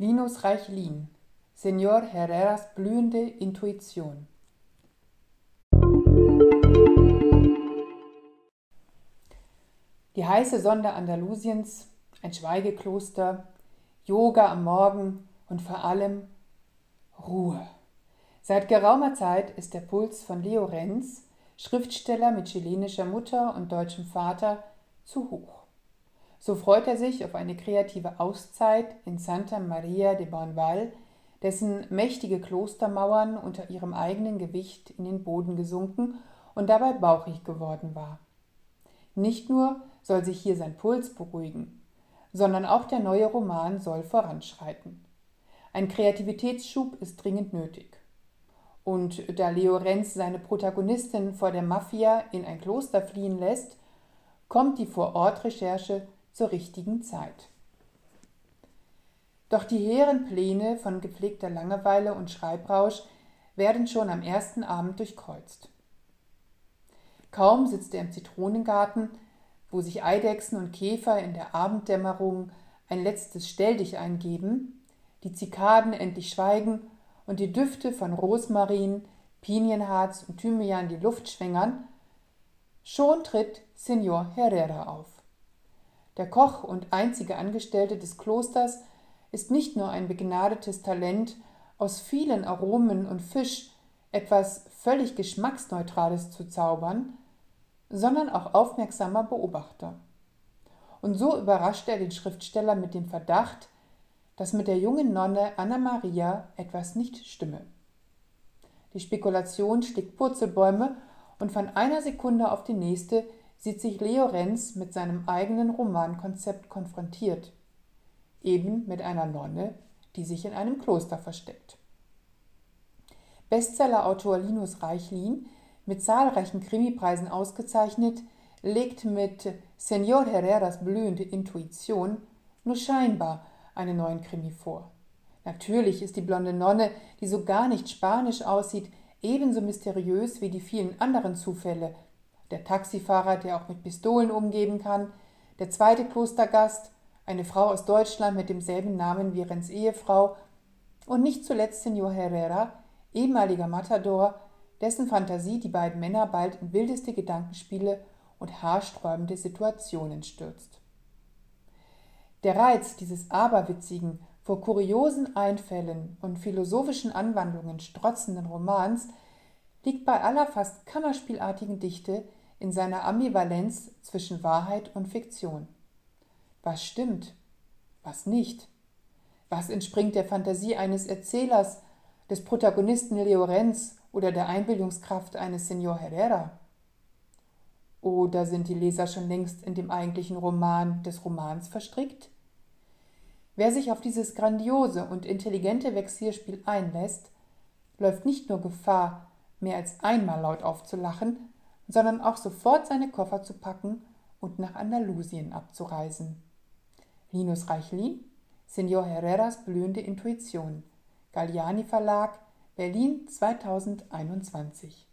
Linus Reichlin, Senor Herreras blühende Intuition. Die heiße Sonde Andalusiens, ein Schweigekloster, Yoga am Morgen und vor allem Ruhe. Seit geraumer Zeit ist der Puls von Leo Renz, Schriftsteller mit chilenischer Mutter und deutschem Vater, zu hoch. So freut er sich auf eine kreative Auszeit in Santa Maria de Bonval, dessen mächtige Klostermauern unter ihrem eigenen Gewicht in den Boden gesunken und dabei bauchig geworden war. Nicht nur soll sich hier sein Puls beruhigen, sondern auch der neue Roman soll voranschreiten. Ein Kreativitätsschub ist dringend nötig. Und da Leo Renz seine Protagonistin vor der Mafia in ein Kloster fliehen lässt, kommt die Vorortrecherche zur richtigen Zeit. Doch die hehren Pläne von gepflegter Langeweile und Schreibrausch werden schon am ersten Abend durchkreuzt. Kaum sitzt er im Zitronengarten, wo sich Eidechsen und Käfer in der Abenddämmerung ein letztes Stelldich eingeben, die Zikaden endlich schweigen und die Düfte von Rosmarin, Pinienharz und Thymian die Luft schwängern, schon tritt Senor Herrera auf. Der Koch und einzige Angestellte des Klosters ist nicht nur ein begnadetes Talent, aus vielen Aromen und Fisch etwas völlig Geschmacksneutrales zu zaubern, sondern auch aufmerksamer Beobachter. Und so überrascht er den Schriftsteller mit dem Verdacht, dass mit der jungen Nonne Anna Maria etwas nicht stimme. Die Spekulation schlägt Purzelbäume und von einer Sekunde auf die nächste sieht sich Leo Renz mit seinem eigenen Romankonzept konfrontiert. Eben mit einer Nonne, die sich in einem Kloster versteckt. Bestsellerautor Linus Reichlin mit zahlreichen Krimipreisen ausgezeichnet, legt mit Senor Herreras blühende Intuition nur scheinbar einen neuen Krimi vor. Natürlich ist die blonde Nonne, die so gar nicht spanisch aussieht, ebenso mysteriös wie die vielen anderen Zufälle. Der Taxifahrer, der auch mit Pistolen umgeben kann, der zweite Klostergast, eine Frau aus Deutschland mit demselben Namen wie Renz Ehefrau und nicht zuletzt Senor Herrera, ehemaliger Matador, dessen Fantasie die beiden Männer bald in wildeste Gedankenspiele und haarsträubende Situationen stürzt. Der Reiz dieses aberwitzigen, vor kuriosen Einfällen und philosophischen Anwandlungen strotzenden Romans liegt bei aller fast kammerspielartigen Dichte in seiner Ambivalenz zwischen Wahrheit und Fiktion. Was stimmt, was nicht? Was entspringt der Fantasie eines Erzählers, des Protagonisten Leo Renz oder der Einbildungskraft eines Senor Herrera? Oder sind die Leser schon längst in dem eigentlichen Roman des Romans verstrickt? Wer sich auf dieses grandiose und intelligente Vexierspiel einlässt, läuft nicht nur Gefahr, mehr als einmal laut aufzulachen, sondern auch sofort seine Koffer zu packen und nach Andalusien abzureisen. Linus Reichlin, Senor Herreras blühende Intuition, Galliani Verlag, Berlin 2021